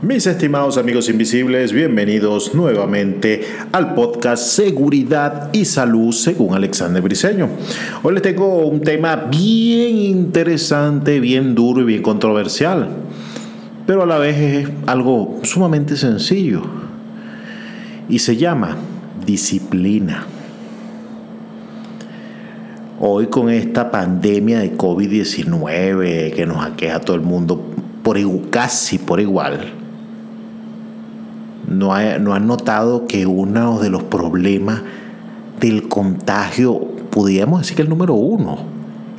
Mis estimados amigos invisibles, bienvenidos nuevamente al podcast Seguridad y Salud según Alexander Briseño. Hoy les tengo un tema bien interesante, bien duro y bien controversial, pero a la vez es algo sumamente sencillo y se llama disciplina. Hoy con esta pandemia de COVID-19 que nos aqueja a todo el mundo por, casi por igual, no, han notado que uno de los problemas del contagio, podríamos decir que el número uno,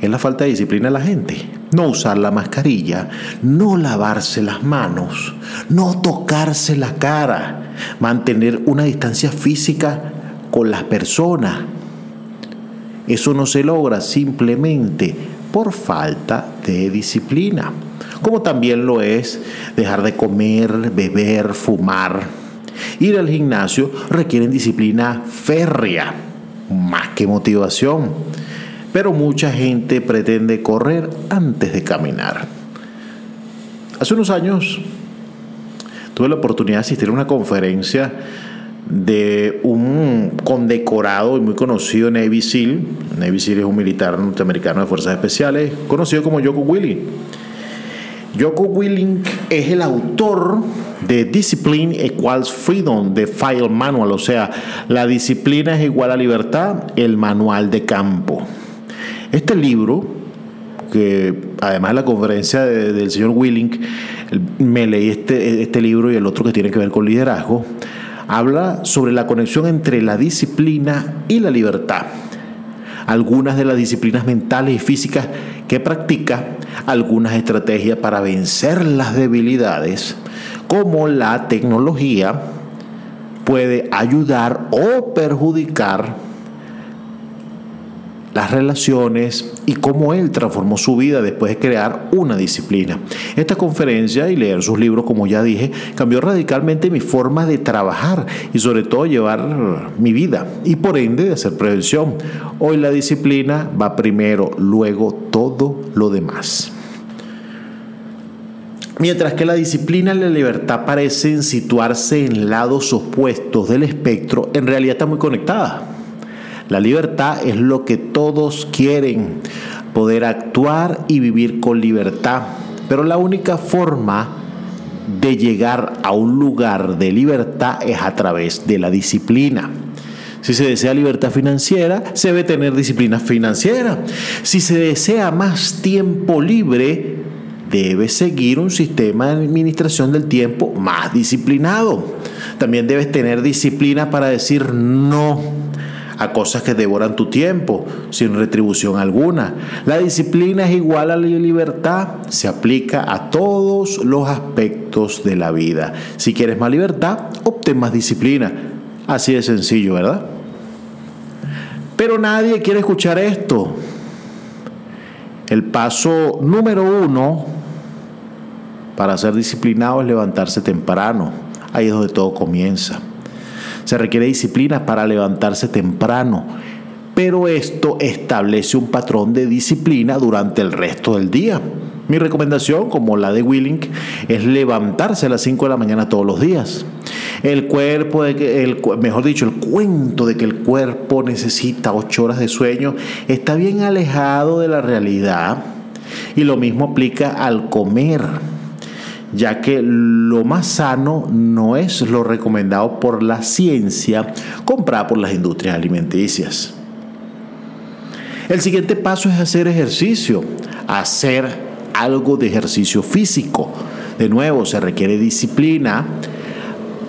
es la falta de disciplina de la gente. No usar la mascarilla, no lavarse las manos, no tocarse la cara, mantener una distancia física con las personas. Eso no se logra simplemente por falta de disciplina. Como también lo es dejar de comer, beber, fumar, Ir al gimnasio requieren disciplina férrea, más que motivación. Pero mucha gente pretende correr antes de caminar. Hace unos años tuve la oportunidad de asistir a una conferencia de un condecorado y muy conocido Navy SEAL. Navy SEAL es un militar norteamericano de fuerzas especiales, conocido como Joko Willing. Joko Willing es el autor de Discipline Equals Freedom, de File Manual, o sea, la disciplina es igual a libertad, el manual de campo. Este libro, que además de la conferencia del señor Willing, me leí este, este libro y el otro que tiene que ver con liderazgo, habla sobre la conexión entre la disciplina y la libertad. Algunas de las disciplinas mentales y físicas que practica, algunas estrategias para vencer las debilidades, cómo la tecnología puede ayudar o perjudicar las relaciones y cómo él transformó su vida después de crear una disciplina. Esta conferencia y leer sus libros, como ya dije, cambió radicalmente mi forma de trabajar y sobre todo llevar mi vida y por ende de hacer prevención. Hoy la disciplina va primero, luego todo lo demás. Mientras que la disciplina y la libertad parecen situarse en lados opuestos del espectro, en realidad están muy conectadas. La libertad es lo que todos quieren, poder actuar y vivir con libertad. Pero la única forma de llegar a un lugar de libertad es a través de la disciplina. Si se desea libertad financiera, se debe tener disciplina financiera. Si se desea más tiempo libre, debe seguir un sistema de administración del tiempo más disciplinado. También debes tener disciplina para decir no a cosas que devoran tu tiempo sin retribución alguna. La disciplina es igual a la libertad, se aplica a todos los aspectos de la vida. Si quieres más libertad, obtén más disciplina. Así de sencillo, ¿verdad? Pero nadie quiere escuchar esto. El paso número uno para ser disciplinado es levantarse temprano. Ahí es donde todo comienza. Se requiere disciplina para levantarse temprano, pero esto establece un patrón de disciplina durante el resto del día. Mi recomendación, como la de Willink, es levantarse a las 5 de la mañana todos los días. El cuerpo, el, mejor dicho, el cuento de que el cuerpo necesita 8 horas de sueño está bien alejado de la realidad y lo mismo aplica al comer ya que lo más sano no es lo recomendado por la ciencia comprada por las industrias alimenticias. El siguiente paso es hacer ejercicio, hacer algo de ejercicio físico. De nuevo, se requiere disciplina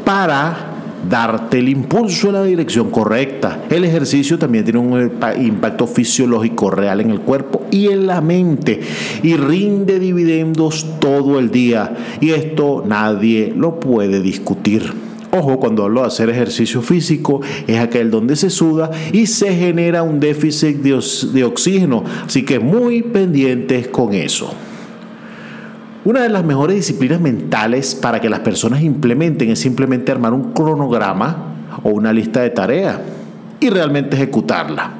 para darte el impulso en la dirección correcta. El ejercicio también tiene un impacto fisiológico real en el cuerpo y en la mente y rinde dividendos todo el día y esto nadie lo puede discutir. Ojo, cuando hablo de hacer ejercicio físico, es aquel donde se suda y se genera un déficit de, oxígeno. Así que muy pendientes con eso. Una de las mejores disciplinas mentales para que las personas implementen es simplemente armar un cronograma o una lista de tareas y realmente ejecutarla.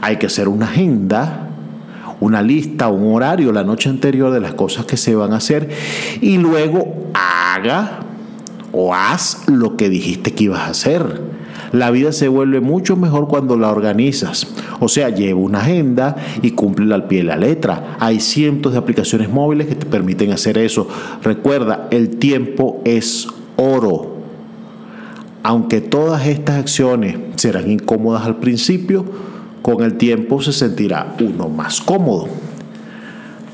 Hay que hacer una agenda, una lista, un horario la noche anterior de las cosas que se van a hacer y luego haga o haz lo que dijiste que ibas a hacer. La vida se vuelve mucho mejor cuando la organizas. O sea, lleva una agenda y cumple al pie de la letra. Hay cientos de aplicaciones móviles que te permiten hacer eso. Recuerda, el tiempo es oro. Aunque todas estas acciones serán incómodas al principio, con el tiempo se sentirá uno más cómodo.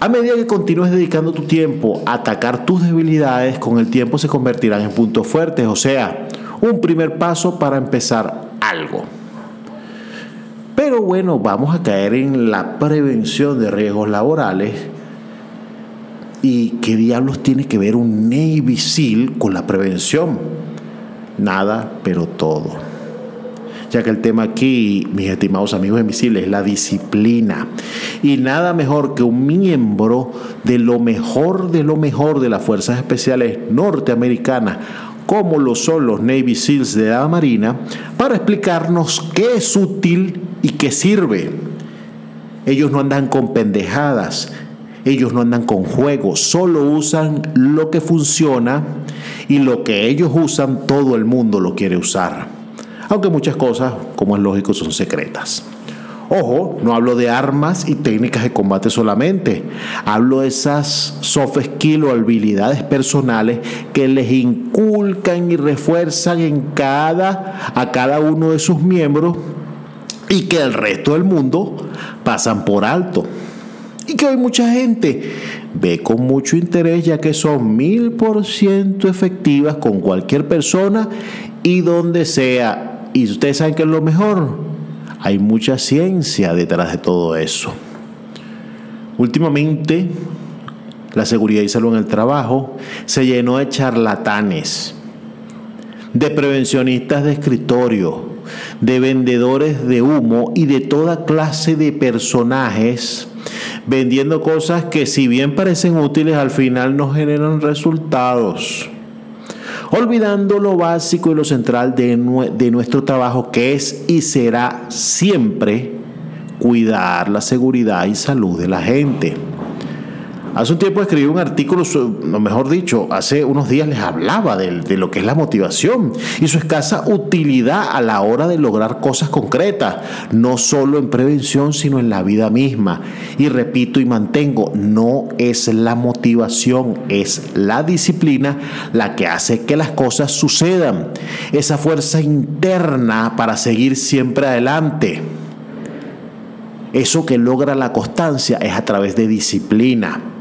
A medida que continúes dedicando tu tiempo a atacar tus debilidades, con el tiempo se convertirán en puntos fuertes, o sea, un primer paso para empezar algo. Pero bueno, vamos a caer en la prevención de riesgos laborales. ¿Y qué diablos tiene que ver un Navy SEAL con la prevención? Nada, pero todo. Ya que el tema aquí, mis estimados amigos invisibles, es la disciplina. Y nada mejor que un miembro de lo mejor de lo mejor de las Fuerzas Especiales norteamericanas como lo son los Navy SEALs de la Marina, para explicarnos qué es útil y qué sirve. Ellos no andan con pendejadas, ellos no andan con juegos, solo usan lo que funciona y lo que ellos usan todo el mundo lo quiere usar. Aunque muchas cosas, como es lógico, son secretas. Ojo, no hablo de armas y técnicas de combate solamente. Hablo de esas soft skills o habilidades personales que les inculcan y refuerzan en cada, a cada uno de sus miembros y que el resto del mundo pasan por alto. Y que hoy mucha gente ve con mucho interés ya que son mil por ciento efectivas con cualquier persona y donde sea. Y ustedes saben que es lo mejor hay mucha ciencia detrás de todo eso. Últimamente, la seguridad y salud en el trabajo se llenó de charlatanes, de prevencionistas de escritorio, de vendedores de humo y de toda clase de personajes vendiendo cosas que si bien parecen útiles al final no generan resultados olvidando lo básico y lo central de, nuestro trabajo que es y será siempre cuidar la seguridad y salud de la gente. Hace un tiempo escribí un artículo, o mejor dicho, hace unos días les hablaba de, de, lo que es la motivación y su escasa utilidad a la hora de lograr cosas concretas, no solo en prevención, sino en la vida misma. Y repito y mantengo, no es la motivación, es la disciplina la que hace que las cosas sucedan. Esa fuerza interna para seguir siempre adelante. Eso que logra la constancia es a través de disciplina.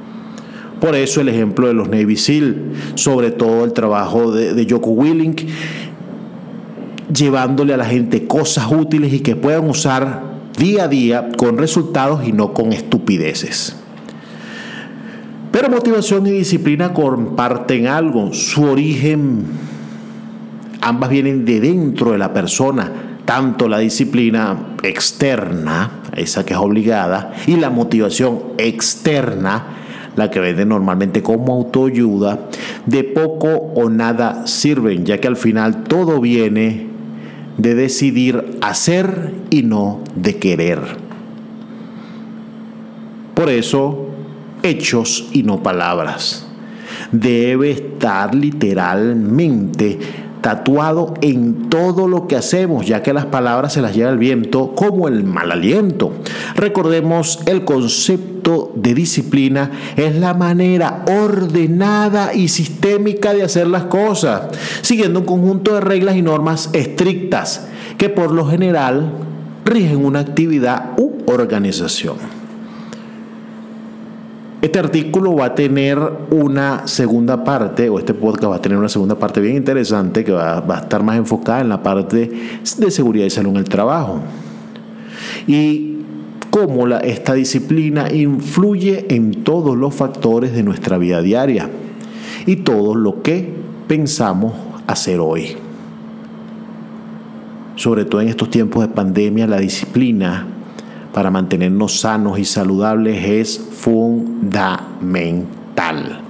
Por eso el ejemplo de los Navy SEAL, sobre todo el trabajo de, de Joko Willink, llevándole a la gente cosas útiles y que puedan usar día a día con resultados y no con estupideces. Pero motivación y disciplina comparten algo, su origen, ambas vienen de dentro de la persona, tanto la disciplina externa, esa que es obligada, y la motivación externa, la que vende normalmente como autoayuda, de poco o nada sirven, ya que al final todo viene de decidir hacer y no de querer. Por eso, hechos y no palabras. Debe estar literalmente tatuado en todo lo que hacemos, ya que las palabras se las lleva el viento como el mal aliento. Recordemos el concepto de disciplina es la manera ordenada y sistémica de hacer las cosas, siguiendo un conjunto de reglas y normas estrictas que por lo general rigen una actividad u organización. Este artículo va a tener una segunda parte, o este podcast va a tener una segunda parte bien interesante que va, a estar más enfocada en la parte de seguridad y salud en el trabajo. Y cómo esta disciplina influye en todos los factores de nuestra vida diaria y todo lo que pensamos hacer hoy. Sobre todo en estos tiempos de pandemia, la disciplina para mantenernos sanos y saludables es fundamental.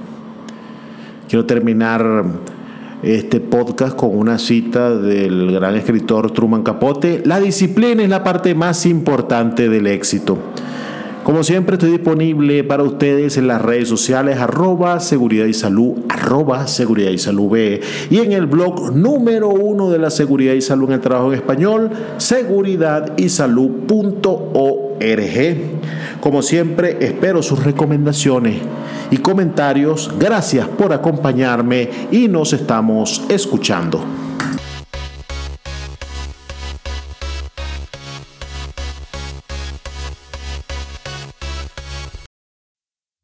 Quiero terminar este podcast con una cita del gran escritor Truman Capote. La disciplina es la parte más importante del éxito. Como siempre estoy disponible para ustedes en las redes sociales arroba seguridad y salud, arroba seguridad y salud B y en el blog número uno de la seguridad y salud en el trabajo en español, seguridad y salud.org. Como siempre espero sus recomendaciones y comentarios. Gracias por acompañarme y nos estamos escuchando.